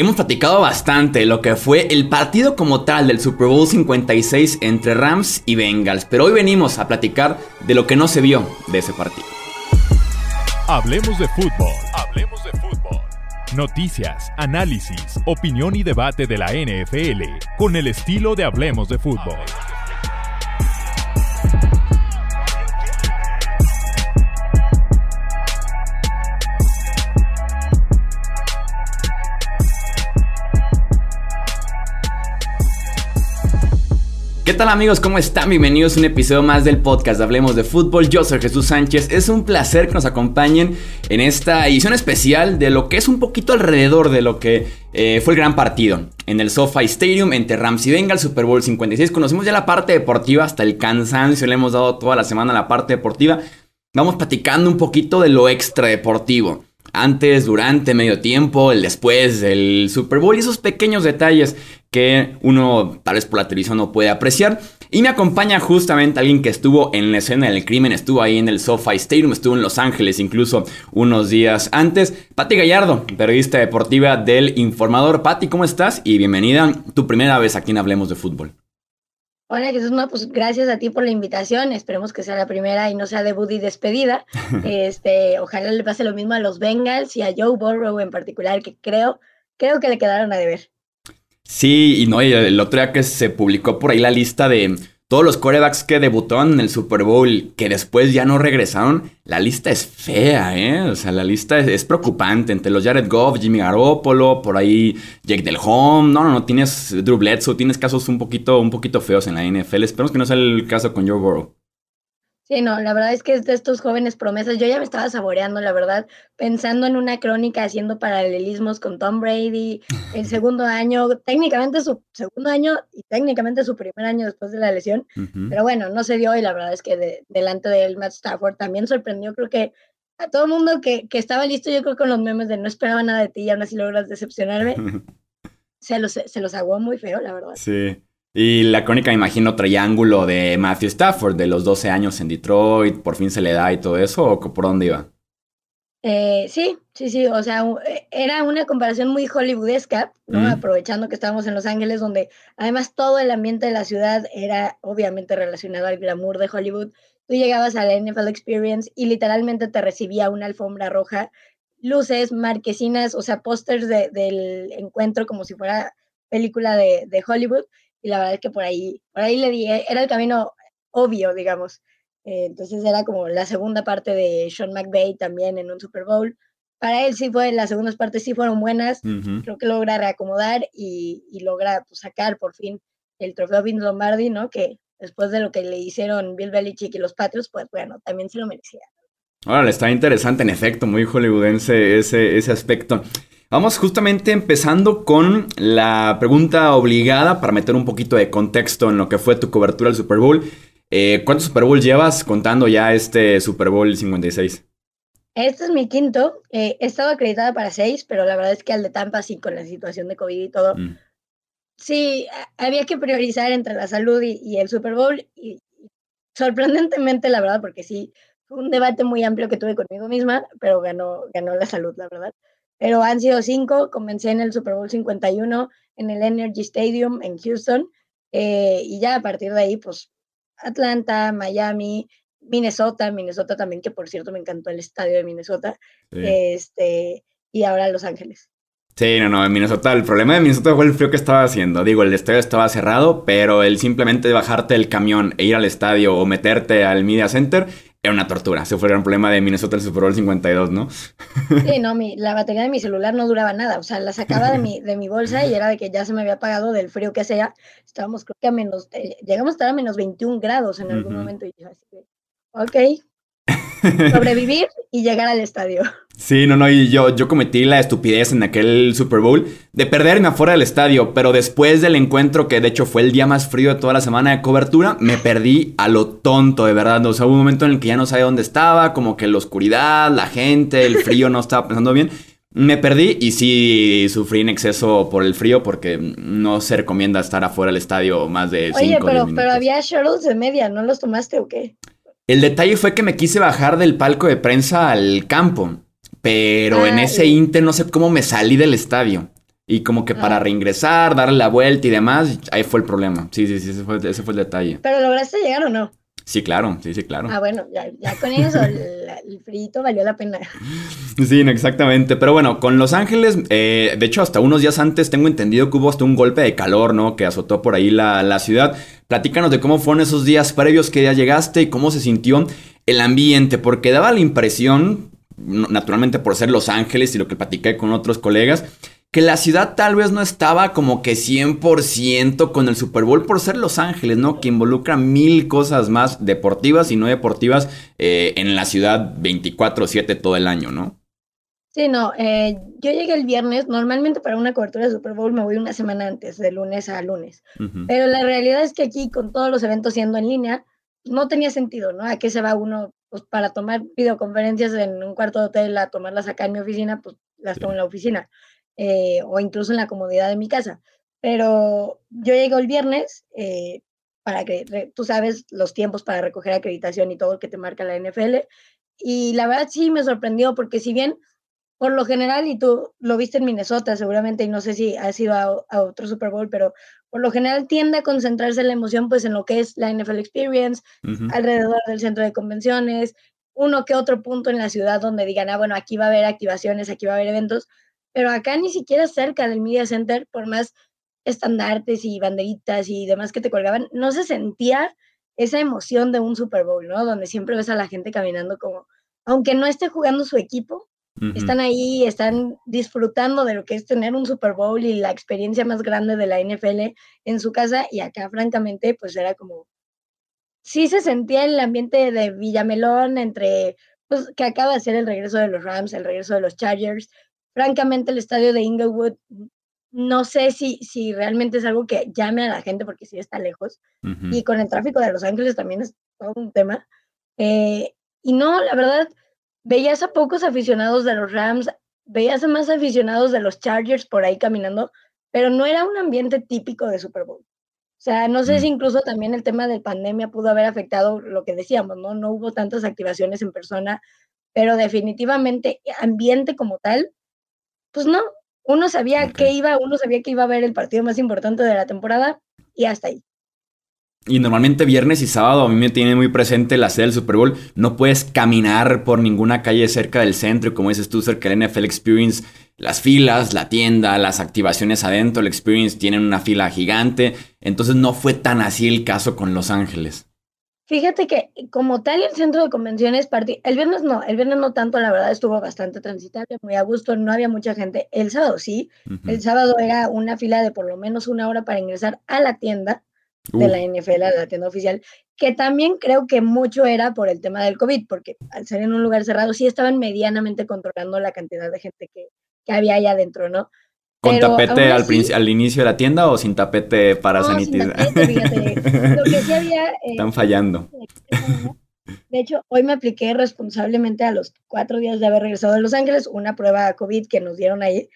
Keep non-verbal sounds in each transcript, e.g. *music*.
Hemos platicado bastante lo que fue el partido como tal del Super Bowl 56 entre Rams y Bengals, pero hoy venimos a platicar de lo que no se vio de ese partido. Hablemos de fútbol. Hablemos de fútbol. Noticias, análisis, opinión y debate de la NFL con el estilo de Hablemos de fútbol. ¿Qué tal amigos? ¿Cómo están? Bienvenidos a un episodio más del podcast Hablemos de Fútbol. Yo soy Jesús Sánchez. Es un placer que nos acompañen en esta edición especial de lo que es un poquito alrededor de lo que eh, fue el gran partido en el SoFi Stadium entre Rams y Bengals, Super Bowl 56. Conocimos ya la parte deportiva hasta el cansancio. Le hemos dado toda la semana la parte deportiva. Vamos platicando un poquito de lo extra deportivo antes, durante, medio tiempo, el después del Super Bowl y esos pequeños detalles que uno tal vez por la televisión no puede apreciar. Y me acompaña justamente alguien que estuvo en la escena del crimen, estuvo ahí en el SoFi Stadium, estuvo en Los Ángeles incluso unos días antes. Patti Gallardo, periodista deportiva del Informador. Patti, ¿cómo estás? Y bienvenida, tu primera vez aquí en Hablemos de Fútbol. Hola Jesús, no, pues gracias a ti por la invitación. Esperemos que sea la primera y no sea debut y despedida. *laughs* Este, ojalá le pase lo mismo a los Bengals y a Joe Burrow en particular, que creo, creo que le quedaron a deber. Sí, y no, y el otro día que se publicó por ahí la lista de todos los corebacks que debutaron en el Super Bowl, que después ya no regresaron, la lista es fea, ¿eh? O sea, la lista es, preocupante. Entre los Jared Goff, Jimmy Garoppolo, por ahí Jake Del Home. No, no, no, tienes Drew Bledsoe, tienes casos un poquito, un poquito feos en la NFL. Esperemos que no sea el caso con Joe Burrow. Sí, no, la verdad es que es de estos jóvenes promesas. Yo ya me estaba saboreando, la verdad, pensando en una crónica haciendo paralelismos con Tom Brady, el *laughs* segundo año, técnicamente su segundo año y técnicamente su primer año después de la lesión. Pero bueno, no se dio y la verdad es que delante de él, Matt Stafford también sorprendió, creo que a todo el mundo que, que, estaba listo, yo creo con los memes de no esperaba nada de ti y aún así logras decepcionarme. *laughs* se los, se los aguó muy feo, la verdad. Sí. Y la crónica, me imagino, triángulo de Matthew Stafford, de los 12 años en Detroit, por fin se le da y todo eso, ¿o por dónde iba? Eh, sí, sí, sí, o sea, eh, era una comparación muy hollywoodesca, ¿no? Aprovechando que estábamos en Los Ángeles, donde además todo el ambiente de la ciudad era obviamente relacionado al glamour de Hollywood. Tú llegabas a la NFL Experience y literalmente te recibía una alfombra roja, luces, marquesinas, o sea, pósters del encuentro como si fuera película de, de Hollywood y la verdad es que por ahí, por ahí le di, eh, era el camino obvio, digamos. Eh, entonces era como la segunda parte de Sean McVay también en un Super Bowl. Para él sí fue, las segundas partes sí fueron buenas, creo que logra reacomodar y, y logra pues, sacar por fin el trofeo Vince Lombardi, ¿no? Que después de lo que le hicieron Bill Belichick y los Patriots, pues bueno, también se lo merecía. Ahora, está interesante, en efecto, muy hollywoodense ese, ese aspecto. Vamos justamente empezando con la pregunta obligada para meter un poquito de contexto en lo que fue tu cobertura del Super Bowl. Eh, ¿Cuántos Super Bowl llevas contando ya este Super Bowl 56? Este es mi quinto. Eh, he estado acreditada para seis, pero la verdad es que al de Tampa sí, con la situación de COVID y todo. Mm. Sí, había que priorizar entre la salud y, el Super Bowl. Y, sorprendentemente, la verdad, porque sí, fue un debate muy amplio que tuve conmigo misma, pero ganó, ganó la salud, la verdad pero han sido cinco. Comencé en el Super Bowl 51 en el Energy Stadium en Houston eh, y ya a partir de ahí, pues Atlanta, Miami, Minnesota, Minnesota también, que por cierto me encantó el estadio de Minnesota, este, y ahora Los Ángeles. Sí, no, no, en Minnesota, el problema de Minnesota fue el frío que estaba haciendo. Digo, el estadio estaba cerrado, pero el simplemente bajarte del camión e ir al estadio o meterte al Media Center era una tortura. Ese fue gran problema de Minnesota el Super Bowl 52, ¿no? Sí, no, mi, la batería de mi celular no duraba nada. O sea, la sacaba de mi, de mi bolsa y era de que ya se me había apagado del frío que hacía. Estábamos, creo que a menos, eh, llegamos a estar a menos 21 grados en algún momento. Y yo así ok, *laughs* sobrevivir y llegar al estadio. Sí, no, no, y yo, yo cometí la estupidez en aquel Super Bowl de perderme afuera del estadio, pero después del encuentro, que de hecho fue el día más frío de toda la semana de cobertura, me perdí a lo tonto, de verdad. O sea, hubo un momento en el que ya no sabía dónde estaba, como que la oscuridad, la gente, el frío no estaba pensando bien. Me perdí y sí sufrí en exceso por el frío porque no se recomienda estar afuera del estadio más de 5 Oye, pero, pero había shuttles de media, ¿no los tomaste o qué? El detalle fue que me quise bajar del palco de prensa al campo, pero en ah, ese inter no sé cómo me salí del estadio. Y como que para reingresar, darle la vuelta y demás, ahí fue el problema. Sí, sí, sí, ese fue, ese fue el detalle. ¿Pero lograste llegar o no? Sí, claro, sí, sí, claro. Ah, bueno, ya, ya con eso el, frito valió la pena. Sí, exactamente. Pero bueno, con Los Ángeles, eh, de hecho, hasta unos días antes tengo entendido que hubo hasta un golpe de calor, ¿no? Que azotó por ahí la, la ciudad. Platícanos de cómo fueron esos días previos que ya llegaste y cómo se sintió el ambiente, porque daba la impresión, naturalmente por ser Los Ángeles y lo que platiqué con otros colegas, que la ciudad tal vez no estaba como que 100% con el Super Bowl por ser Los Ángeles, ¿no? Que involucra mil cosas más deportivas y no deportivas eh, en la ciudad 24/7 todo el año, ¿no? Sí, no, eh, yo llegué el viernes, normalmente para una cobertura de Super Bowl me voy una semana antes, de lunes a lunes, pero la realidad es que aquí con todos los eventos siendo en línea, no tenía sentido, ¿no? ¿A qué se va uno? Pues para tomar videoconferencias en un cuarto de hotel, a tomarlas acá en mi oficina, pues las tomo en la oficina. Eh, o incluso en la comodidad de mi casa. Pero yo llego el viernes eh, para que tú sabes los tiempos para recoger acreditación y todo lo que te marca la NFL. Y la verdad sí me sorprendió porque si bien por lo general, y tú lo viste en Minnesota seguramente, y no sé si has ido a, otro Super Bowl, pero por lo general tiende a concentrarse la emoción pues en lo que es la NFL Experience, alrededor del centro de convenciones, uno que otro punto en la ciudad donde digan, ah, bueno, aquí va a haber activaciones, aquí va a haber eventos, pero acá ni siquiera cerca del Media Center, por más estandartes y banderitas y demás que te colgaban, no se sentía esa emoción de un Super Bowl, ¿no? Donde siempre ves a la gente caminando como, aunque no esté jugando su equipo, están ahí, están disfrutando de lo que es tener un Super Bowl y la experiencia más grande de la NFL en su casa y acá francamente pues era como, sí se sentía el ambiente de Villamelón entre, pues que acaba de ser el regreso de los Rams, el regreso de los Chargers, francamente el estadio de Inglewood no sé si, si realmente es algo que llame a la gente porque sí está lejos. Y con el tráfico de Los Ángeles también es todo un tema. Eh, y no, la verdad, veías a pocos aficionados de los Rams, veías a más aficionados de los Chargers por ahí caminando, pero no era un ambiente típico de Super Bowl. O sea, no sé si mm. incluso también el tema de pandemia pudo haber afectado lo que decíamos, ¿no? No hubo tantas activaciones en persona, pero definitivamente ambiente como tal, pues no, uno sabía que iba, uno sabía que iba a ver el partido más importante de la temporada y hasta ahí. Y normalmente viernes y sábado a mí me tiene muy presente la sede del Super Bowl. No puedes caminar por ninguna calle cerca del centro, como dices tú, cerca del NFL Experience. Las filas, la tienda, las activaciones adentro, el Experience tienen una fila gigante. Entonces no fue tan así el caso con Los Ángeles. Fíjate que como tal el centro de convenciones, el viernes no, el viernes no tanto, la verdad estuvo bastante transitable, muy a gusto, no había mucha gente. El sábado sí, el sábado era una fila de por lo menos una hora para ingresar a la tienda de la NFL, a la tienda oficial, que también creo que mucho era por el tema del COVID, porque al ser en un lugar cerrado sí estaban medianamente controlando la cantidad de gente que, que había allá adentro, ¿no? ¿Con tapete al, al, inicio de la tienda o sin tapete para sanitizar? *laughs* Lo que sí había. Eh, Están fallando. De hecho, hoy me apliqué responsablemente a los cuatro días de haber regresado de Los Ángeles una prueba COVID que nos dieron ahí,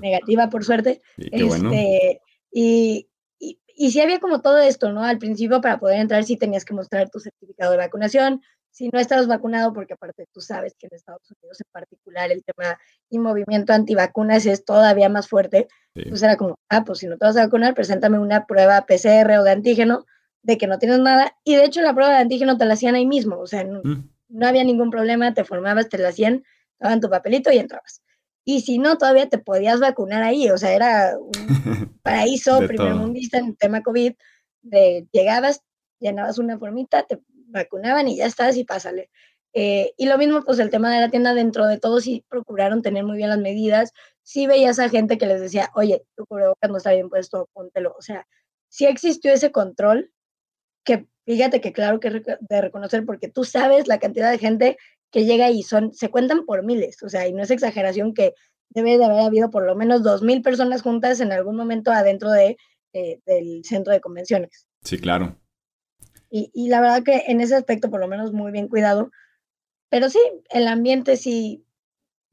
negativa por suerte. este, y, y, y, sí había como todo esto, ¿no? Al principio para poder entrar sí tenías que mostrar tu certificado de vacunación, si no estás vacunado, porque aparte tú sabes que en Estados Unidos en particular el tema y movimiento antivacunas es todavía más fuerte, pues era como, ah, pues si no te vas a vacunar, preséntame una prueba PCR o de antígeno de que no tienes nada. Y de hecho la prueba de antígeno te la hacían ahí mismo, o sea, no, mm. había ningún problema, te formabas, te la hacían, daban tu papelito y entrabas. Y si no, todavía te podías vacunar ahí, o sea, era un *laughs* paraíso primermundista en el tema COVID, de llegabas, llenabas una formita, te vacunaban y ya estás y pásale. Eh, y lo mismo, pues el tema de la tienda, dentro de todo, sí procuraron tener muy bien las medidas. Sí veías a gente que les decía, oye, tu cubrebocas no está bien puesto, póntelo. O sea, sí existió ese control, que fíjate que claro que de reconocer, porque tú sabes la cantidad de gente que llega y son, se cuentan por miles. O sea, y no es exageración que debe de haber habido por lo menos dos mil personas juntas en algún momento adentro de, eh, del centro de convenciones. Sí, claro. Y, la verdad que en ese aspecto, por lo menos, muy bien cuidado. Pero sí, el ambiente sí,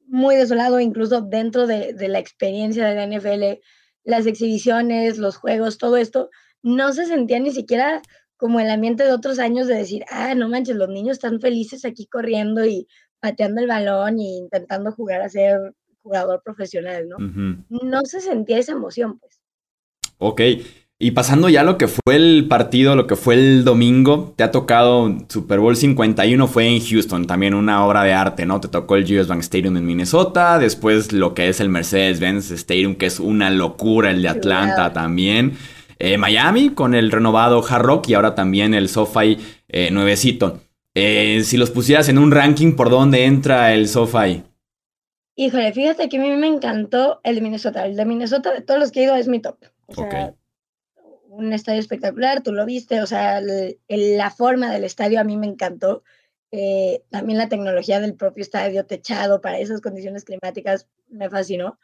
muy desolado, incluso dentro de, la experiencia de la NFL, las exhibiciones, los juegos, todo esto, no se sentía ni siquiera como el ambiente de otros años de decir, ah, no manches, los niños están felices aquí corriendo y pateando el balón y intentando jugar a ser jugador profesional, ¿no? No se sentía esa emoción, pues. Ok. Y pasando ya a lo que fue el partido, lo que fue el domingo, te ha tocado Super Bowl 51, fue en Houston, también una obra de arte, ¿no? Te tocó el US Bank Stadium en Minnesota, después lo que es el Mercedes-Benz Stadium, que es una locura, el de Atlanta también. Eh, Miami con el renovado Hard Rock y ahora también el SoFi eh, nuevecito. Eh, si los pusieras en un ranking, ¿por dónde entra el SoFi? Híjole, fíjate que a mí me encantó el de Minnesota. El de Minnesota, de todos los que he ido, es mi top. O sea, un estadio espectacular, tú lo viste, o sea, la forma del estadio a mí me encantó. Eh, también la tecnología del propio estadio techado para esas condiciones climáticas me fascinó.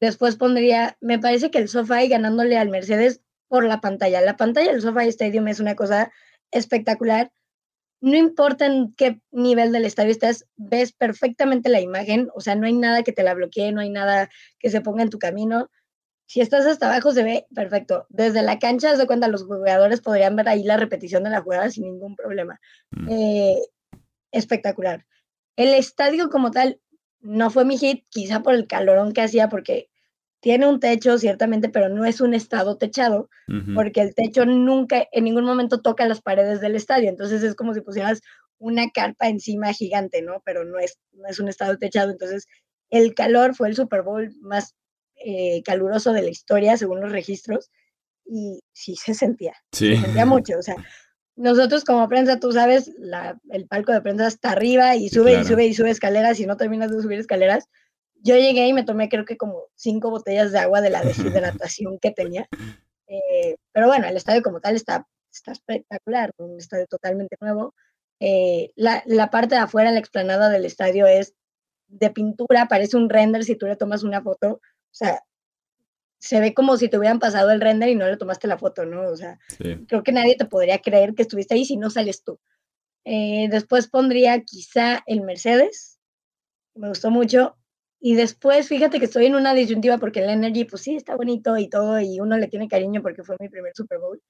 Después pondría, me parece que el SoFi ganándole al Mercedes por la pantalla. La pantalla del SoFi Stadium es una cosa espectacular. No importa en qué nivel del estadio estás, ves perfectamente la imagen, o sea, no hay nada que te la bloquee, no hay nada que se ponga en tu camino. Si estás hasta abajo se ve perfecto. Desde la cancha, de cuenta, los jugadores podrían ver ahí la repetición de la jugada sin ningún problema. Mm. Eh, espectacular. El estadio como tal no fue mi hit, quizá por el calorón que hacía, porque tiene un techo, ciertamente, pero no es un estado techado, porque el techo nunca, en ningún momento toca las paredes del estadio. Entonces es como si pusieras una carpa encima gigante, ¿no? Pero no es, no es un estado techado. Entonces el calor fue el Super Bowl más eh, caluroso de la historia, según los registros, y sí se sentía, se sentía mucho, o sea, nosotros como prensa, tú sabes, el palco de prensa está arriba y sube y sube y sube escaleras y no terminas de subir escaleras. Yo llegué y me tomé creo que como cinco botellas de agua de la *laughs* deshidratación que tenía. Eh, pero bueno, el estadio como tal está, está espectacular, un estadio totalmente nuevo. Eh, la, la, parte de afuera, la explanada del estadio es de pintura, parece un render si tú le tomas una foto. O sea, se ve como si te hubieran pasado el render y no le tomaste la foto, ¿no? O sea, creo que nadie te podría creer que estuviste ahí si no sales tú. Eh, después pondría quizá el Mercedes, me gustó mucho. Y después, fíjate que estoy en una disyuntiva porque el Energy, pues sí, está bonito y todo, y uno le tiene cariño porque fue mi primer Super Bowl.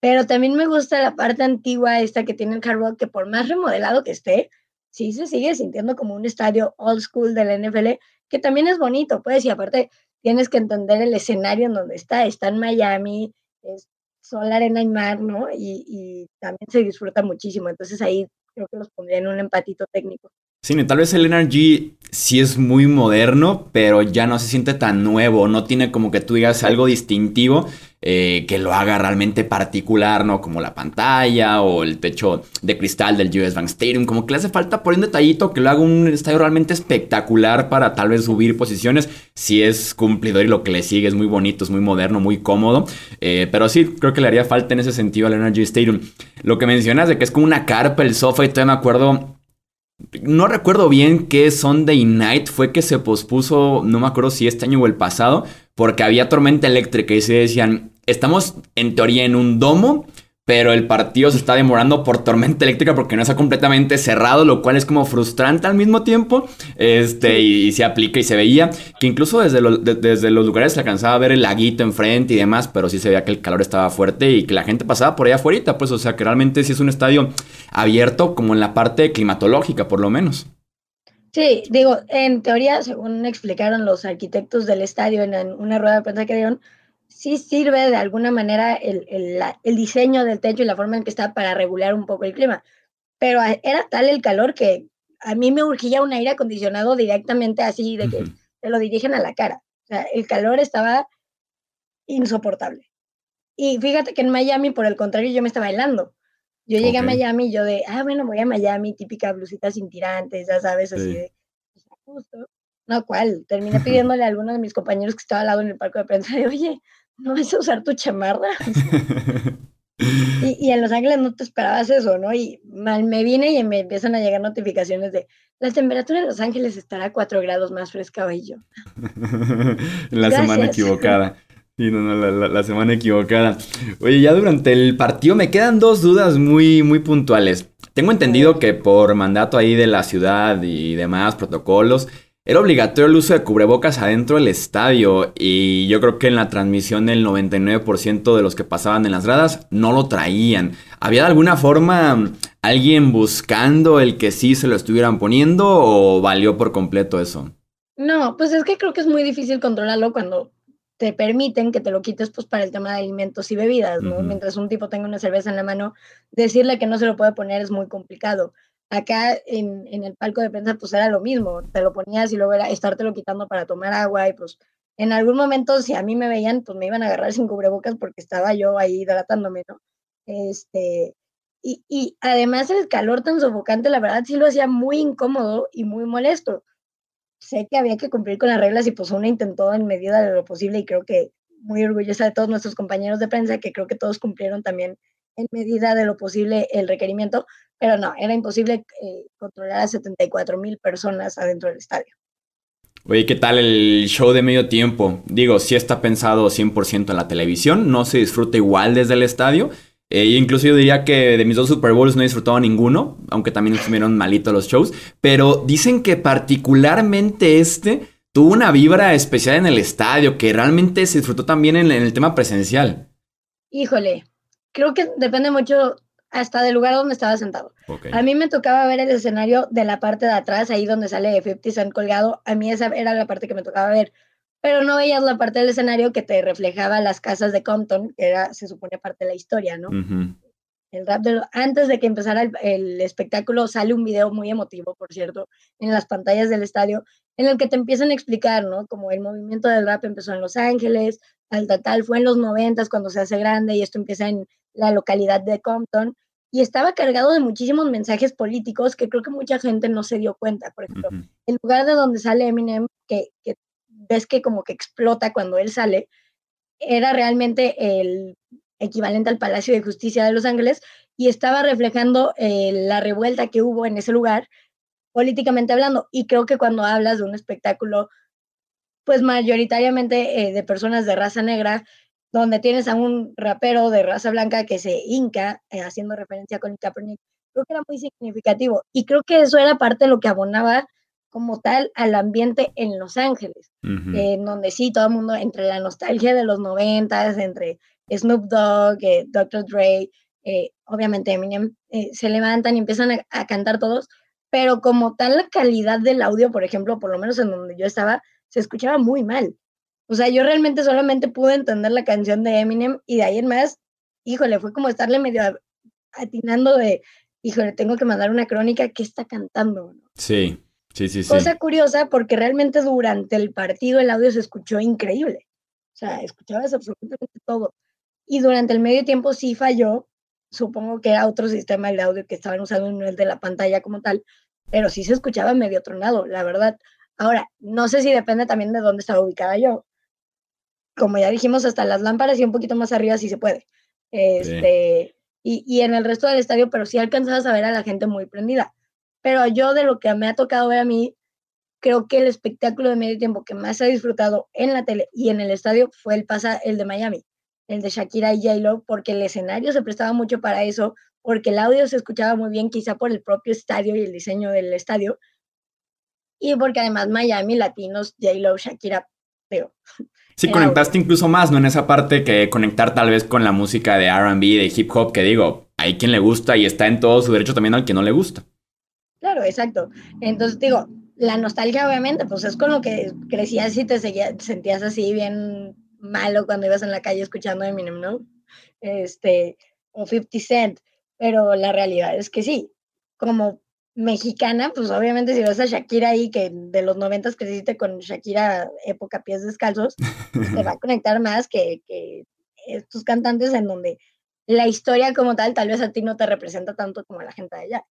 Pero también me gusta la parte antigua, esta que tiene el Hard que por más remodelado que esté, sí se sigue sintiendo como un estadio old school del NFL, que también es bonito, pues, y aparte tienes que entender el escenario en donde está. Está en Miami, es sol, arena y mar, ¿no? Y, y también se disfruta muchísimo. Entonces ahí creo que los pondría en un empatito técnico. Sí, tal vez el Energy sí es muy moderno, pero ya no se siente tan nuevo, no tiene como que tú digas algo distintivo eh, que lo haga realmente particular, ¿no? Como la pantalla o el techo de cristal del US Bank Stadium, como que le hace falta por un detallito que lo haga un estadio realmente espectacular para tal vez subir posiciones, si es cumplidor y lo que le sigue es muy bonito, es muy moderno, muy cómodo, eh, pero sí, creo que le haría falta en ese sentido al Energy Stadium. Lo que mencionas de que es como una carpa el sofá y todavía me acuerdo no recuerdo bien qué Sunday Night fue que se pospuso, no me acuerdo si este año o el pasado, porque había tormenta eléctrica y se decían, estamos en teoría en un domo, pero el partido se está demorando por tormenta eléctrica porque no está completamente cerrado, lo cual es como frustrante al mismo tiempo. Este, y, se aplica y se veía que incluso desde, desde los lugares se alcanzaba a ver el laguito enfrente y demás, pero sí se veía que el calor estaba fuerte y que la gente pasaba por allá afuera, pues, o sea, que realmente sí es un estadio abierto como en la parte climatológica, por lo menos. Sí, digo, en teoría, según explicaron los arquitectos del estadio en una rueda de prensa que dieron, sí sirve de alguna manera el, el, diseño del techo y la forma en que está para regular un poco el clima. Pero era tal el calor que a mí me urgía un aire acondicionado directamente así, de que te lo dirigen a la cara. O sea, el calor estaba insoportable. Y fíjate que en Miami, por el contrario, yo me estaba helando. Yo llegué a Miami y yo de, ah, bueno, voy a Miami, típica blusita sin tirantes, ya sabes, así de, pues, justo. No, ¿cuál? Terminé *laughs* pidiéndole a alguno de mis compañeros que estaba al lado en el parque de prensa de, oye, ¿no vas a usar tu chamarra? *laughs* y, en Los Ángeles no te esperabas eso, ¿no? Y mal me vine y me empiezan a llegar notificaciones de, la temperatura en Los Ángeles estará a 4 grados más fresca hoy yo. *laughs* la semana equivocada. Sí, no, no, la, semana equivocada. Oye, ya durante el partido me quedan dos dudas muy, muy puntuales. Tengo entendido que por mandato ahí de la ciudad y demás protocolos, era obligatorio el uso de cubrebocas adentro del estadio y yo creo que en la transmisión el 99% de los que pasaban en las gradas no lo traían. ¿Había de alguna forma alguien buscando el que sí se lo estuvieran poniendo o valió por completo eso? No, pues es que creo que es muy difícil controlarlo cuando te permiten que te lo quites pues para el tema de alimentos y bebidas, ¿no? Mientras un tipo tenga una cerveza en la mano, decirle que no se lo puede poner es muy complicado. Acá en, en el palco de prensa pues era lo mismo, te lo ponías y luego era estártelo quitando para tomar agua y pues en algún momento si a mí me veían pues me iban a agarrar sin cubrebocas porque estaba yo ahí hidratándome, ¿no? Este, y, y además el calor tan sofocante, la verdad sí lo hacía muy incómodo y muy molesto sé que había que cumplir con las reglas y pues una intentó en medida de lo posible y creo que muy orgullosa de todos nuestros compañeros de prensa, que creo que todos cumplieron también en medida de lo posible el requerimiento, pero no, era imposible eh, controlar a 74 mil personas adentro del estadio. Oye, ¿qué tal el show de medio tiempo? Digo, sí está pensado 100% en la televisión, no se disfruta igual desde el estadio, eh, incluso yo diría que de mis dos Super Bowls no he disfrutado ninguno, aunque también estuvieron malitos los shows. Pero dicen que particularmente este tuvo una vibra especial en el estadio, que realmente se disfrutó también en, el tema presencial. Híjole, creo que depende mucho hasta del lugar donde estaba sentado. A mí me tocaba ver el escenario de la parte de atrás, ahí donde sale 50 Cent colgado. A mí esa era la parte que me tocaba ver pero no veías la parte del escenario que te reflejaba las casas de Compton, que era, se supone, parte de la historia, ¿no? El rap de antes de que empezara el, espectáculo sale un video muy emotivo, por cierto, en las pantallas del estadio, en el que te empiezan a explicar, ¿no? Como el movimiento del rap empezó en Los Ángeles, tal, tal, tal, fue en los noventas cuando se hace grande y esto empieza en la localidad de Compton. Y estaba cargado de muchísimos mensajes políticos que creo que mucha gente no se dio cuenta. Por ejemplo, el lugar de donde sale Eminem, que, que ves que como que explota cuando él sale, era realmente el equivalente al Palacio de Justicia de Los Ángeles y estaba reflejando eh, la revuelta que hubo en ese lugar políticamente hablando. Y creo que cuando hablas de un espectáculo, pues mayoritariamente eh, de personas de raza negra, donde tienes a un rapero de raza blanca que se hinca, eh, haciendo referencia con Kaepernick, creo que era muy significativo. Y creo que eso era parte de lo que abonaba como tal al ambiente en Los Ángeles, en donde sí, todo el mundo, entre la nostalgia de los noventas, entre Snoop Dogg, eh, Dr. Dre, eh, obviamente Eminem, eh, se levantan y empiezan a, cantar todos, pero como tal la calidad del audio, por ejemplo, por lo menos en donde yo estaba, se escuchaba muy mal. O sea, yo realmente solamente pude entender la canción de Eminem y de ahí en más, híjole, fue como estarle medio atinando de, híjole, tengo que mandar una crónica que está cantando. Sí. Cosa curiosa porque realmente durante el partido el audio se escuchó increíble. O sea, escuchabas absolutamente todo. Y durante el medio tiempo sí falló. Supongo que era otro sistema de audio que estaban usando en el de la pantalla como tal, pero sí se escuchaba medio tronado, la verdad. Ahora, no sé si depende también de dónde estaba ubicada yo. Como ya dijimos, hasta las lámparas y un poquito más arriba sí se puede. Este, y, y, en el resto del estadio, pero sí alcanzabas a ver a la gente muy prendida. Pero yo de lo que me ha tocado ver a mí, creo que el espectáculo de medio tiempo que más he disfrutado en la tele y en el estadio fue el, pasa, el de Miami, el de Shakira y J-Lo, porque el escenario se prestaba mucho para eso, porque el audio se escuchaba muy bien, quizá por el propio estadio y el diseño del estadio, y porque además Miami, latinos, J-Lo, Shakira, veo. Sí, conectaste incluso más, ¿no? En esa parte que conectar tal vez con la música de RB, de hip hop, que digo, hay quien le gusta y está en todo su derecho también al que no le gusta. Claro, exacto. Entonces digo, la nostalgia obviamente, pues es con lo que crecías y te sentías así bien malo cuando ibas en la calle escuchando Eminem, ¿no? Este, o 50 Cent, pero la realidad es que sí, como mexicana, pues obviamente si vas a Shakira ahí, que de los noventas creciste con Shakira época pies descalzos, pues, te va a *laughs* conectar más que, que estos cantantes en donde la historia como tal tal vez a ti no te representa tanto como a la gente de allá.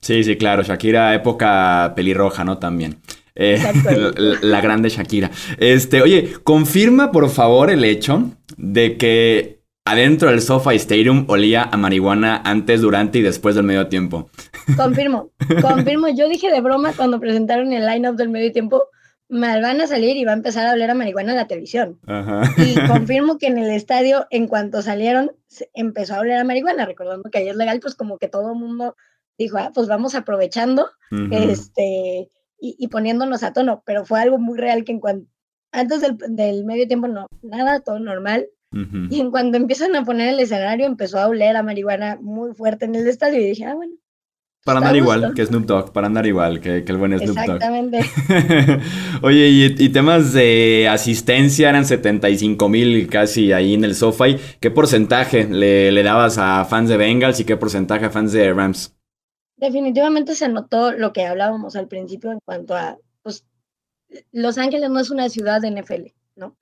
Sí, sí, claro. Shakira, época pelirroja, ¿no? También. Eh, *laughs* la, grande Shakira. Este, oye, confirma por favor el hecho de que adentro del SoFi Stadium olía a marihuana antes, durante y después del medio tiempo. Confirmo, *laughs* confirmo. Yo dije de broma cuando presentaron el line-up del medio tiempo, me van a salir y va a empezar a oler a marihuana en la televisión. Y *laughs* confirmo que en el estadio, en cuanto salieron, empezó a oler a marihuana, recordando que ahí es legal, pues como que todo el mundo dijo, ah, pues vamos aprovechando este, y, poniéndonos a tono, pero fue algo muy real que en cuanto, antes del, medio tiempo no, nada, todo normal. Y en cuanto empiezan a poner el escenario, empezó a oler a marihuana muy fuerte en el estadio y dije, ah, bueno, Para andar igual que Snoop Dogg, para andar igual que, el buen Snoop Dogg. Exactamente. *laughs* Oye, y, temas de asistencia eran 75 mil casi ahí en el SoFi. ¿Qué porcentaje le, le, dabas a fans de Bengals y qué porcentaje a fans de Rams? Definitivamente se notó lo que hablábamos al principio en cuanto a, pues, Los Ángeles no es una ciudad de NFL, ¿no?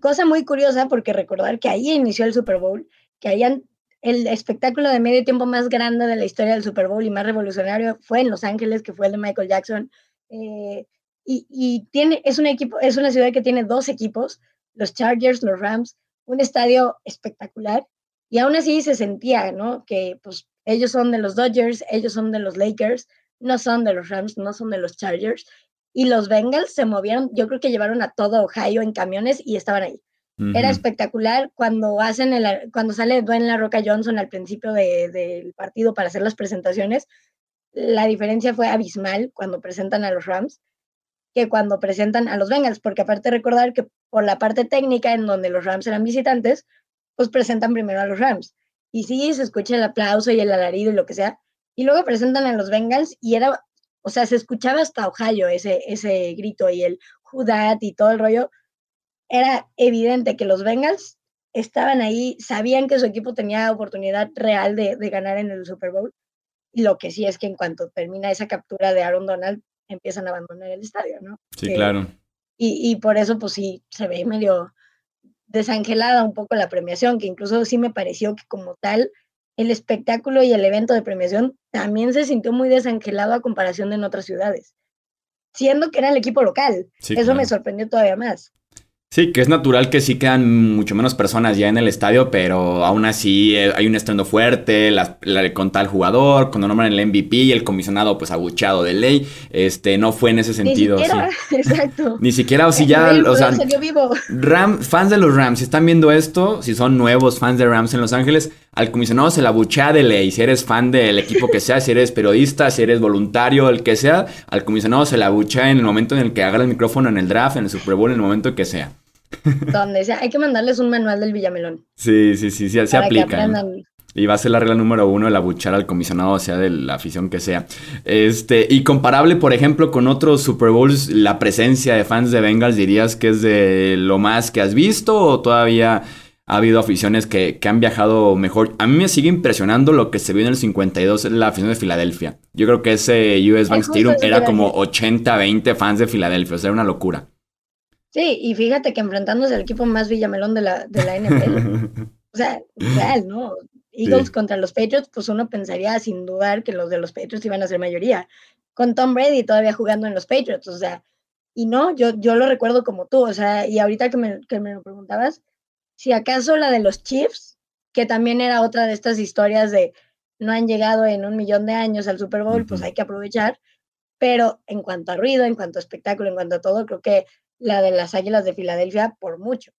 Cosa muy curiosa porque recordar que ahí inició el Super Bowl, que hayan el espectáculo de medio tiempo más grande de la historia del Super Bowl y más revolucionario fue en Los Ángeles, que fue el de Michael Jackson. Eh, y, tiene, es un equipo, es una ciudad que tiene dos equipos, los Chargers, los Rams, un estadio espectacular. Y aún así se sentía, ¿no? Que pues ellos son de los Dodgers, ellos son de los Lakers, no son de los Rams, no son de los Chargers. Y los Bengals se movieron, yo creo que llevaron a todo Ohio en camiones y estaban ahí. Era espectacular cuando hacen el, cuando sale Dwayne La Roca Johnson al principio del partido para hacer las presentaciones. La diferencia fue abismal cuando presentan a los Rams que cuando presentan a los Bengals, porque aparte de recordar que por la parte técnica en donde los Rams eran visitantes, pues presentan primero a los Rams. Y sí, se escucha el aplauso y el alarido y lo que sea, y luego presentan a los Bengals y era, o sea, se escuchaba hasta Ohio ese, ese grito y el Judat y todo el rollo, era evidente que los Bengals estaban ahí, sabían que su equipo tenía oportunidad real de, ganar en el Super Bowl. Y lo que sí es que en cuanto termina esa captura de Aaron Donald, empiezan a abandonar el estadio, ¿no? Sí, claro. Y, y, por eso, pues sí, se ve medio desangelada un poco la premiación, que incluso sí me pareció que como tal, el espectáculo y el evento de premiación también se sintió muy desangelado a comparación de en otras ciudades, siendo que era el equipo local. eso me sorprendió todavía más. Sí, que es natural que sí quedan mucho menos personas ya en el estadio, pero aún así eh, hay un estreno fuerte, la, con tal jugador, cuando nombran el MVP y el comisionado pues abucheado de ley, este, no fue en ese sentido. Ni siquiera, *laughs* exacto. *laughs* Ni siquiera, o si ya, o sea, *laughs* fans de los Rams, si están viendo esto, si son nuevos fans de Rams en Los Ángeles, al comisionado se la abuchea de ley, si eres fan del equipo que sea, si eres periodista, si eres voluntario, el que sea, al comisionado se la abuchea en el momento en el que haga el micrófono en el draft, en el Super Bowl, en el momento que sea. *laughs* Donde sea, hay que mandarles un manual del Villamelón. Sí, sí, sí, sí se aplica. Y va a ser la regla número uno el abuchar al comisionado, sea de la afición que sea. Este, y comparable, por ejemplo, con otros Super Bowls, la presencia de fans de Bengals, ¿dirías que es de lo más que has visto o todavía ha habido aficiones que, han viajado mejor? A mí me sigue impresionando lo que se vio en el 52, la afición de Filadelfia. Yo creo que ese US Bank Stadium era como 80-20 fans de Filadelfia, o sea, era una locura. Sí, y fíjate que enfrentándose al equipo más villamelón de la, de la NFL, *laughs* o sea, real, ¿no? Eagles contra los Patriots, pues uno pensaría sin dudar que los de los Patriots iban a ser mayoría. Con Tom Brady todavía jugando en los Patriots, o sea, y no, yo, yo lo recuerdo como tú, o sea, y ahorita que me, que me lo preguntabas, si acaso la de los Chiefs, que también era otra de estas historias de no han llegado en un millón de años al Super Bowl, pues hay que aprovechar, pero en cuanto a ruido, en cuanto a espectáculo, en cuanto a todo, creo que la de las Águilas de Filadelfia por mucho.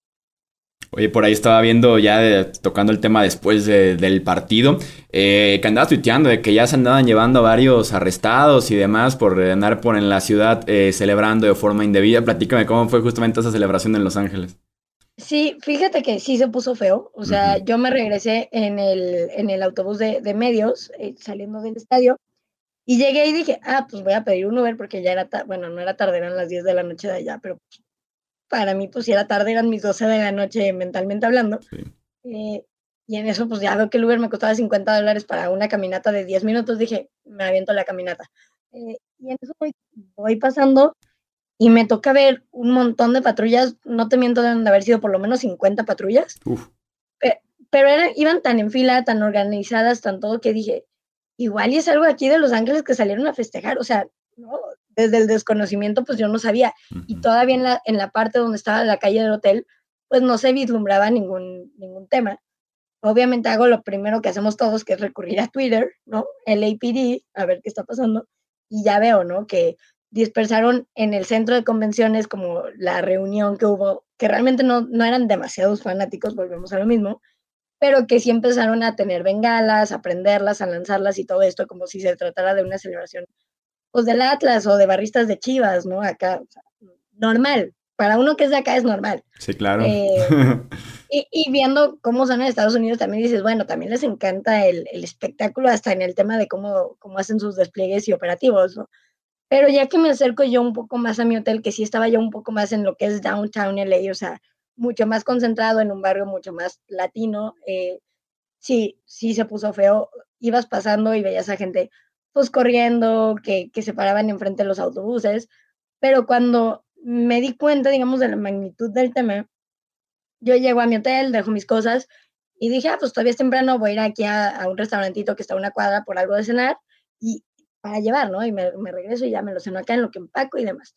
Oye, por ahí estaba viendo ya tocando el tema después del partido, eh, que andabas tuiteando de que ya se andaban llevando a varios arrestados y demás por andar por en la ciudad eh, celebrando de forma indebida. Platícame cómo fue justamente esa celebración en Los Ángeles. Sí, fíjate que sí se puso feo. O sea, yo me regresé en el, en el autobús de, medios eh, saliendo del estadio y llegué y dije, ah, pues voy a pedir un Uber porque ya era, bueno, no era tarde, eran las 10 de la noche de allá, pero para mí, pues si era tarde, eran mis 12 de la noche mentalmente hablando. Eh, y en eso, pues ya veo que el Uber me costaba 50 dólares para una caminata de 10 minutos, dije, me aviento la caminata. Eh, y en eso voy, pasando y me toca ver un montón de patrullas, no te miento, deben de haber sido por lo menos 50 patrullas. Pero, iban tan en fila, tan organizadas, tan todo, que dije, igual y es algo aquí de Los Ángeles que salieron a festejar, o sea, no, desde el desconocimiento pues yo no sabía y todavía en la, en la parte donde estaba la calle del hotel pues no se vislumbraba ningún, ningún tema. Obviamente hago lo primero que hacemos todos, que es recurrir a Twitter, ¿no? El APD, a ver qué está pasando, y ya veo, ¿no? Que dispersaron en el centro de convenciones como la reunión que hubo, que realmente no, no eran demasiados fanáticos, volvemos a lo mismo, pero que sí empezaron a tener bengalas, a prenderlas, a lanzarlas y todo esto como si se tratara de una celebración pues del Atlas o de barristas de Chivas, ¿no? Acá, normal. Para uno que es de acá es normal. Sí, claro. Eh, *laughs* Y, viendo cómo son en Estados Unidos, también dices, bueno, también les encanta el, espectáculo hasta en el tema de cómo, cómo hacen sus despliegues y operativos, ¿no? Pero ya que me acerco yo un poco más a mi hotel, que sí estaba yo un poco más en lo que es downtown LA, o sea, mucho más concentrado en un barrio mucho más latino, eh, sí, sí se puso feo. Ibas pasando y veías a gente pues corriendo, que, que se paraban enfrente de los autobuses, pero cuando me di cuenta, digamos, de la magnitud del tema, yo llego a mi hotel, dejo mis cosas y dije, ah, pues todavía es temprano, voy a ir aquí a, a un restaurantito que está a una cuadra por algo de cenar y para llevar, ¿no? Y me, regreso y ya me lo ceno acá en lo que empaco y demás.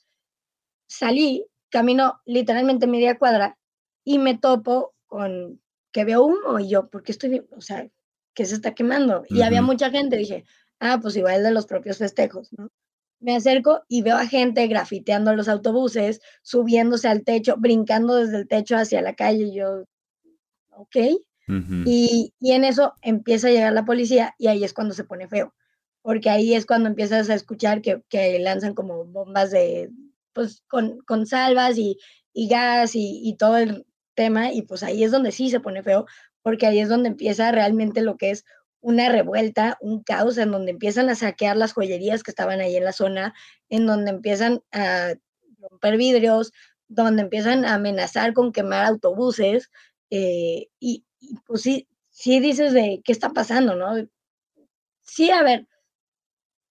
Salí, camino literalmente media cuadra y me topo con que veo humo y yo, ¿por qué estoy, o sea, que se está quemando? Y había mucha gente, dije, ah, pues igual de los propios festejos, ¿no? Me acerco y veo a gente grafiteando los autobuses, subiéndose al techo, brincando desde el techo hacia la calle. Y yo, ok. y, y en eso empieza a llegar la policía y ahí es cuando se pone feo porque ahí es cuando empiezas a escuchar que, que lanzan como bombas de, pues, con, con salvas y, y gas y, y, todo el tema, y pues ahí es donde sí se pone feo, porque ahí es donde empieza realmente lo que es una revuelta, un caos, en donde empiezan a saquear las joyerías que estaban ahí en la zona, en donde empiezan a romper vidrios, donde empiezan a amenazar con quemar autobuses, eh, y, y, pues sí, sí dices de qué está pasando, ¿no? Sí, a ver,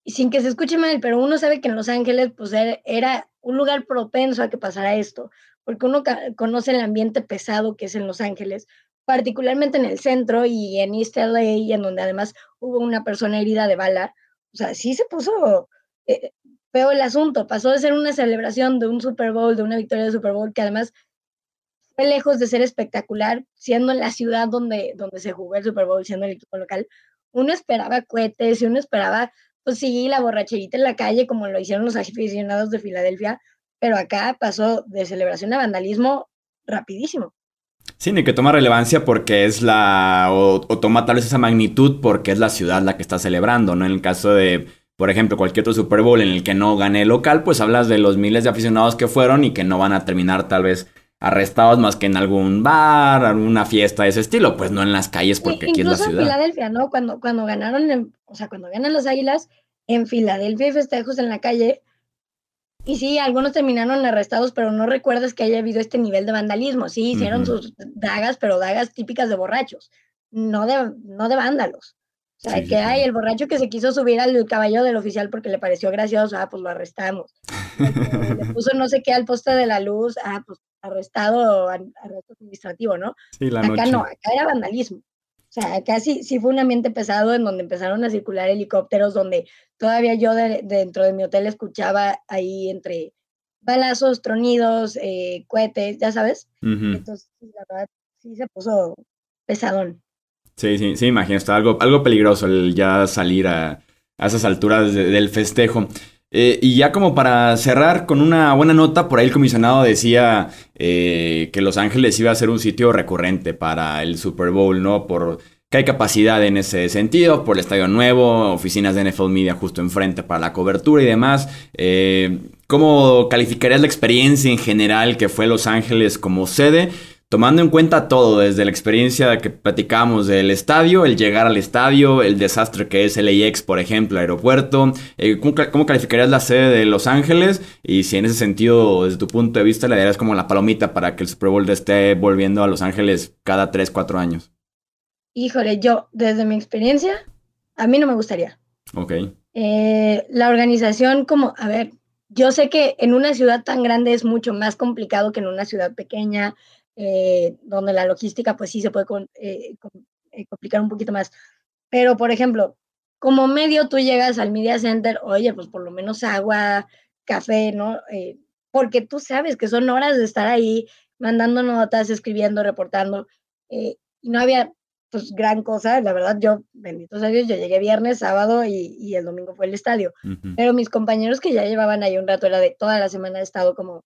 y sin que se escuche mal, pero uno sabe que en Los Ángeles pues er, era un lugar propenso a que pasara esto, porque uno conoce el ambiente pesado que es en Los Ángeles, particularmente en el centro y en East LA, y en donde además hubo una persona herida de bala. O sea, sí se puso eh, feo el asunto, pasó de ser una celebración de un Super Bowl, de una victoria de Super Bowl, que además fue lejos de ser espectacular, siendo en la ciudad donde, donde se jugó el Super Bowl, siendo el equipo local. Uno esperaba cohetes y uno esperaba pues sí, la borracherita en la calle, como lo hicieron los aficionados de Filadelfia, pero acá pasó de celebración a vandalismo rapidísimo. Sí, ni que toma relevancia porque es la, o, toma tal vez esa magnitud porque es la ciudad la que está celebrando, ¿no? En el caso de, por ejemplo, cualquier otro Super Bowl en el que no gane local, pues hablas de los miles de aficionados que fueron y que no van a terminar tal vez arrestados más que en algún bar, alguna fiesta de ese estilo, pues no en las calles porque aquí es la ciudad. en Filadelfia, ¿no? Cuando, cuando ganaron, o sea, cuando ganan los Águilas, en Filadelfia hay festejos en la calle. Y sí, algunos terminaron arrestados, pero no recuerdas que haya habido este nivel de vandalismo. Sí, hicieron sus dagas, pero dagas típicas de borrachos, no de, no de vándalos. O sea, que hay el borracho que se quiso subir al caballo del oficial porque le pareció gracioso, ah, pues lo arrestamos. *laughs* le puso no sé qué al poste de la luz, ah, pues arrestado, arresto administrativo, ¿no? Sí, la acá no, acá era vandalismo. O sea, acá sí, sí fue un ambiente pesado en donde empezaron a circular helicópteros, donde todavía yo dentro de mi hotel escuchaba ahí entre balazos, tronidos, eh, cohetes, ya sabes. Entonces, la verdad, sí se puso pesadón. Sí, sí, sí, imagino, está algo, algo peligroso el ya salir a, a esas alturas del festejo. Eh, y ya como para cerrar con una buena nota, por ahí el comisionado decía eh, que Los Ángeles iba a ser un sitio recurrente para el Super Bowl, ¿no? Por que hay capacidad en ese sentido, por el estadio nuevo, oficinas de NFL Media justo enfrente para la cobertura y demás. Eh, ¿Cómo calificarías la experiencia en general que fue Los Ángeles como sede? Tomando en cuenta todo, desde la experiencia que platicamos del estadio, el llegar al estadio, el desastre que es LAX, por ejemplo, aeropuerto, eh, ¿cómo, calificarías la sede de Los Ángeles? Y si en ese sentido, desde tu punto de vista, le darías como la palomita para que el Super Bowl esté volviendo a Los Ángeles cada 3, 4 años. Híjole, yo, desde mi experiencia, a mí no me gustaría. Ok. Eh, la organización, como, a ver, yo sé que en una ciudad tan grande es mucho más complicado que en una ciudad pequeña eh, donde la logística pues sí se puede eh, eh, complicar un poquito más. Pero, por ejemplo, como medio tú llegas al Media Center, oye, pues por lo menos agua, café, ¿no? porque tú sabes que son horas de estar ahí mandando notas, escribiendo, reportando, y no había pues gran cosa, la verdad yo, bendito sea Dios, yo llegué viernes, sábado y, el domingo fue el estadio, pero mis compañeros que ya llevaban ahí un rato, era de toda la semana he estado como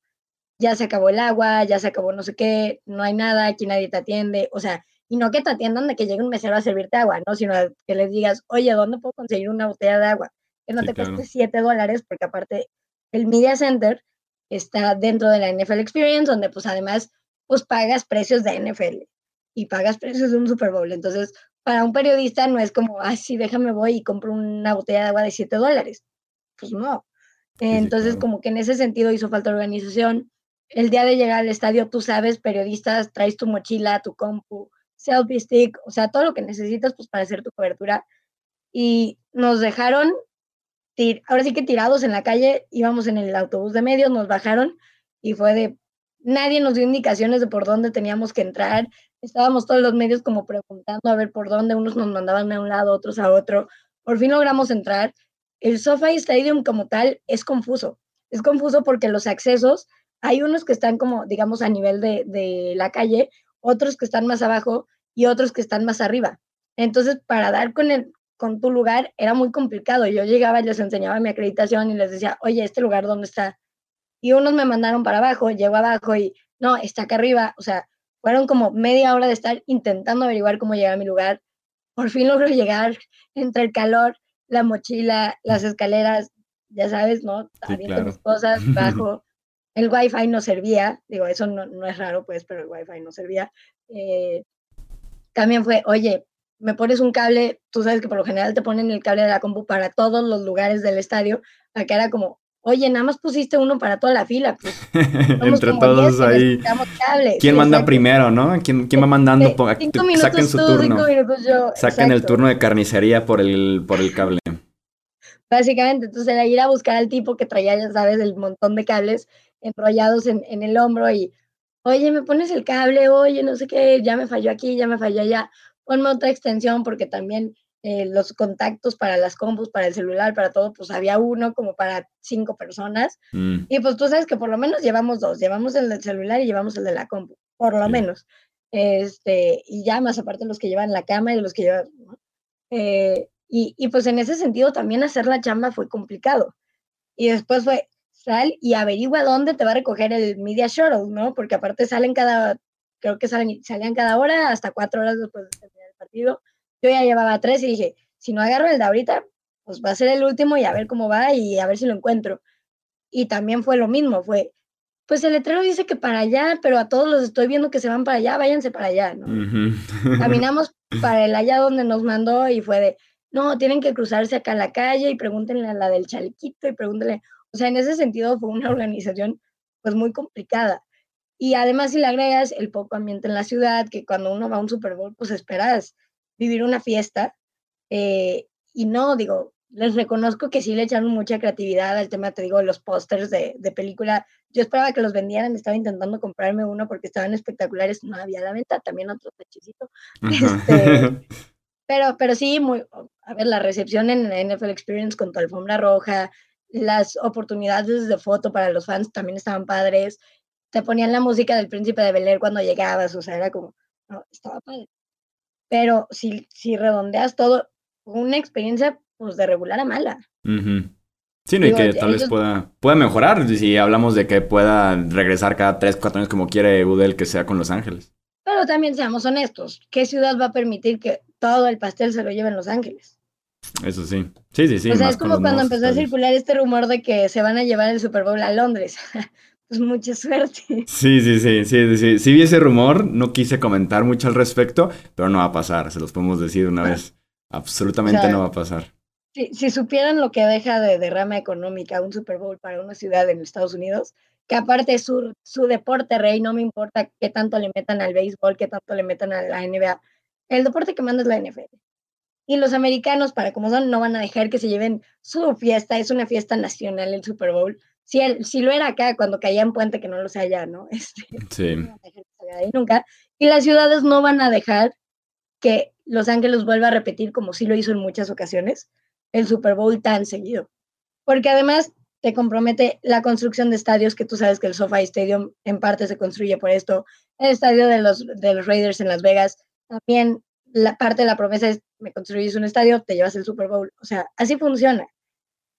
ya se acabó el agua, ya se acabó no sé qué, no hay nada, aquí nadie te atiende, o sea, y no que te atiendan de que llegue un mesero a servirte agua, ¿no? Sino que les digas, oye, ¿dónde puedo conseguir una botella de agua? Que no te cueste 7 dólares, porque aparte el Media Center está dentro de la NFL Experience, donde pues además pues pagas precios de NFL. y pagas precios de un Super Bowl. Entonces, para un periodista no es como, ah, sí, déjame voy y compro una botella de agua de 7 dólares. Pues no. Entonces, como que en ese sentido hizo falta organización. El día de llegar al estadio, tú sabes, periodistas, traes tu mochila, tu compu, selfie stick, o sea, todo lo que necesitas pues para hacer tu cobertura. Y nos dejaron, ahora sí que tirados en la calle, íbamos en el autobús de medios, nos bajaron y fue de, nadie nos dio indicaciones de por dónde teníamos que entrar, estábamos todos los medios como preguntando a ver por dónde, unos nos mandaban a un lado, otros a otro. Por fin logramos entrar. El SoFi Stadium como tal es confuso. Es confuso porque los accesos, hay unos que están como, digamos, a nivel de, de la calle, otros que están más abajo y otros que están más arriba. Entonces, para dar con, el, con tu lugar era muy complicado. Yo llegaba y les enseñaba mi acreditación y les decía, oye, ¿este lugar dónde está? Y unos me mandaron para abajo, llego abajo y, no, está acá arriba. O sea, fueron como media hora de estar intentando averiguar cómo llegar a mi lugar. Por fin logro *laughs* llegar entre el calor, la mochila, las escaleras, ya sabes, ¿no? Sí, mis cosas, *laughs* bajo. El wifi no servía, digo, eso no, no, es raro, pues, pero el wifi no servía. Eh, también fue, oye, me pones un cable, tú sabes que por lo general te ponen el cable de la compu para todos los lugares del estadio, acá era como, Oye, nada más pusiste uno para toda la fila. Pues. *laughs* Entre todos ahí. ¿Quién manda primero, no? ¿Quién, quién va mandando? saquen su turno. Saquen el turno de carnicería por el, por el cable. Básicamente, entonces era ir a buscar al tipo que traía, ya sabes, el montón de cables enrollados en, en el hombro y, oye, me pones el cable, oye, no sé qué, ya me falló aquí, ya me falló allá, ponme otra extensión porque también eh, los contactos para las compus, para el celular, para todo, pues había uno como para cinco personas. Mm. Y pues tú sabes que por lo menos llevamos dos, llevamos el del celular y llevamos el de la compu, por lo menos. Este, y ya más aparte los que llevan la cama y los que llevan... Eh, y, y pues en ese sentido también hacer la chamba fue complicado. Y después fue, sal y averigua dónde te va a recoger el Media Shuttle, ¿no? Porque aparte salen cada, creo que salen, salían cada hora hasta cuatro horas después de terminar el partido. Yo ya llevaba tres y dije, si no agarro el de ahorita, pues va a ser el último y a ver cómo va y a ver si lo encuentro. Y también fue lo mismo, fue, pues el letrero dice que para allá, pero a todos los estoy viendo que se van para allá, váyanse para allá, ¿no? *laughs* Caminamos para el allá donde nos mandó y fue de, no, tienen que cruzarse acá en la calle y pregúntenle a la del chalequito y pregúntenle, o sea, en ese sentido fue una *laughs* organización pues muy complicada. Y además si le agregas el poco ambiente en la ciudad, que cuando uno va a un Super Bowl, pues esperas vivir una fiesta. Eh, y no, digo, les reconozco que sí le echaron mucha creatividad al tema, te digo, los pósters de, de, película. Yo esperaba que los vendieran, estaba intentando comprarme uno porque estaban espectaculares, no había la venta, también otro pechisito. *laughs* Este, *laughs* pero, pero sí, muy, a ver, la recepción en la NFL Experience con tu alfombra roja, las oportunidades de foto para los fans también estaban padres. Te ponían la música del Príncipe de Bel Air cuando llegabas, o sea, era como, no, estaba padre pero si, si redondeas todo, una experiencia pues de regular a mala. Sí, no, y que tal vez pueda, pueda mejorar si hablamos de que pueda regresar cada 3, 4 años como quiere Udel que sea con Los Ángeles. Pero también seamos honestos, ¿qué ciudad va a permitir que todo el pastel se lo lleven Los Ángeles? Eso sí. Sí, sí, sí. O sea, es como cuando empezó a circular este rumor de que se van a llevar el Super Bowl a Londres. *laughs* pues mucha suerte. Sí, sí, sí, sí, sí. Sí vi ese rumor, no quise comentar mucho al respecto, pero no va a pasar, se los podemos decir una vez. Absolutamente no va a pasar. Si, si supieran lo que deja de derrama económica un Super Bowl para una ciudad en Estados Unidos, que aparte es su, su deporte rey, no me importa qué tanto le metan al béisbol, qué tanto le metan a la NBA, el deporte que manda es la NFL. Y los americanos, para como son, no van a dejar que se lleven su fiesta, es una fiesta nacional el Super Bowl si, si lo era acá cuando caía en puente, que no lo sea allá, ¿no? *laughs* Este, sí. nunca. Y las ciudades no van a dejar que Los Ángeles vuelva a repetir, como sí lo hizo en muchas ocasiones, el Super Bowl tan seguido. Porque además te compromete la construcción de estadios, que tú sabes que el SoFi Stadium en parte se construye por esto, el estadio de los, de los Raiders en Las Vegas, también la parte de la promesa es, me construyes un estadio, te llevas el Super Bowl. O sea, así funciona.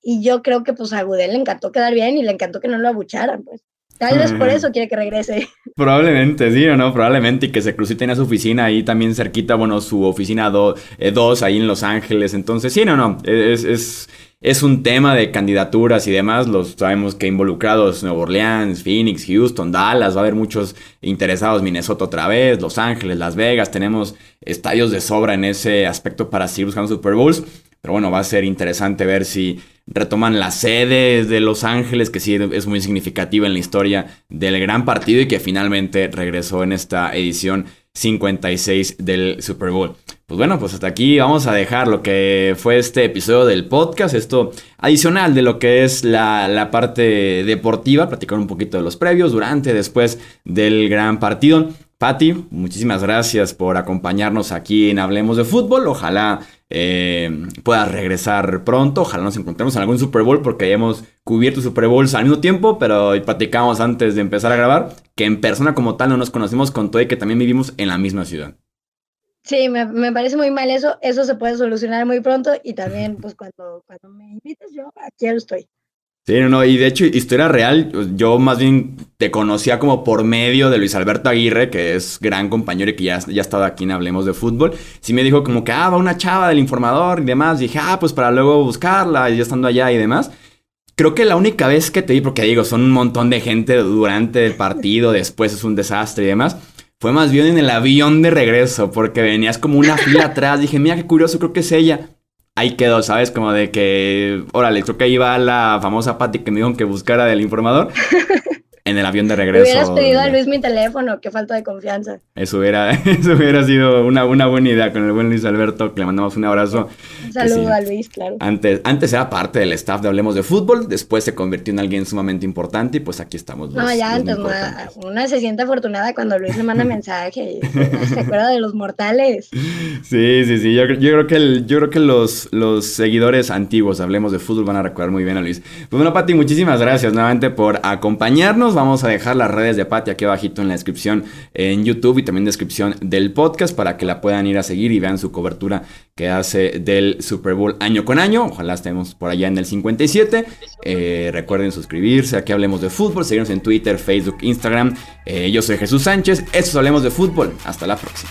Y yo creo que pues a Gudel le encantó quedar bien y le encantó que no lo abucharan, pues. Tal vez por eso quiere que regrese. *laughs* Probablemente, sí o no, probablemente. Y que se cruce a su oficina ahí también cerquita, bueno, su oficina 2 eh, ahí en Los Ángeles. Entonces, sí, no, no. Es, es, es un tema de candidaturas y demás. Los sabemos que involucrados Nueva Orleans, Phoenix, Houston, Dallas, va a haber muchos interesados, Minnesota otra vez, Los Ángeles, Las Vegas, tenemos estadios de sobra en ese aspecto para seguir buscando Super Bowls. Pero bueno, va a ser interesante ver si retoman la sede de Los Ángeles, que sí es muy significativa en la historia del gran partido y que finalmente regresó en esta edición 56 del Super Bowl. Pues bueno, pues hasta aquí vamos a dejar lo que fue este episodio del podcast, esto adicional de lo que es la, parte deportiva, platicar un poquito de los previos, durante, después del gran partido. Patti, muchísimas gracias por acompañarnos aquí en Hablemos de Fútbol. Ojalá eh, puedas regresar pronto. Ojalá nos encontremos en algún Super Bowl porque hayamos cubierto Super Bowls al mismo tiempo, pero platicamos antes de empezar a grabar que en persona como tal no nos conocemos con todo y que también vivimos en la misma ciudad. Sí, me, me, parece muy mal eso. Eso se puede solucionar muy pronto y también, pues, cuando, cuando me invites, yo aquí estoy. Sí, no, no, y de hecho, historia real, yo más bien te conocía como por medio de Luis Alberto Aguirre, que es gran compañero y que ya, ya ha estado aquí en Hablemos de Fútbol. Sí me dijo como que, ah, va una chava del informador y demás. dije, ah, pues para luego buscarla, y ya estando allá y demás. Creo que la única vez que te vi, porque digo, son un montón de gente durante el partido, después es un desastre y demás fue más bien en el avión de regreso, porque venías como una fila atrás. Dije, mira qué curioso, creo que es ella. Ahí quedó, ¿sabes? Como de que, órale, creo que ahí va la famosa Patty que me dijo que buscara del informador. *laughs* en el avión de regreso. Hubieras pedido a Luis mi teléfono, qué falta de confianza. Eso hubiera, *laughs* eso hubiera sido una, una buena idea con el buen Luis Alberto, que le mandamos un abrazo. Un saludo a Luis, claro. Antes, antes era parte del staff de Hablemos de Fútbol, después se convirtió en alguien sumamente importante y pues aquí estamos. no, ya antes, una, se siente afortunada cuando Luis le manda *laughs* mensaje y se acuerda de los mortales. Sí, sí, sí, yo, creo que, el, yo creo que los, los seguidores antiguos, Hablemos de Fútbol, van a recordar muy bien a Luis. Pues bueno, Pati, muchísimas gracias nuevamente por acompañarnos. Vamos a dejar las redes de Pati aquí abajito en la descripción en YouTube y también descripción del podcast para que la puedan ir a seguir y vean su cobertura que hace del Super Bowl año con año. Ojalá estemos por allá en el 57. Eh, recuerden suscribirse, aquí hablemos de fútbol, seguirnos en Twitter, Facebook, Instagram. Eh, yo soy Jesús Sánchez, esto es Hablemos de Fútbol. Hasta la próxima.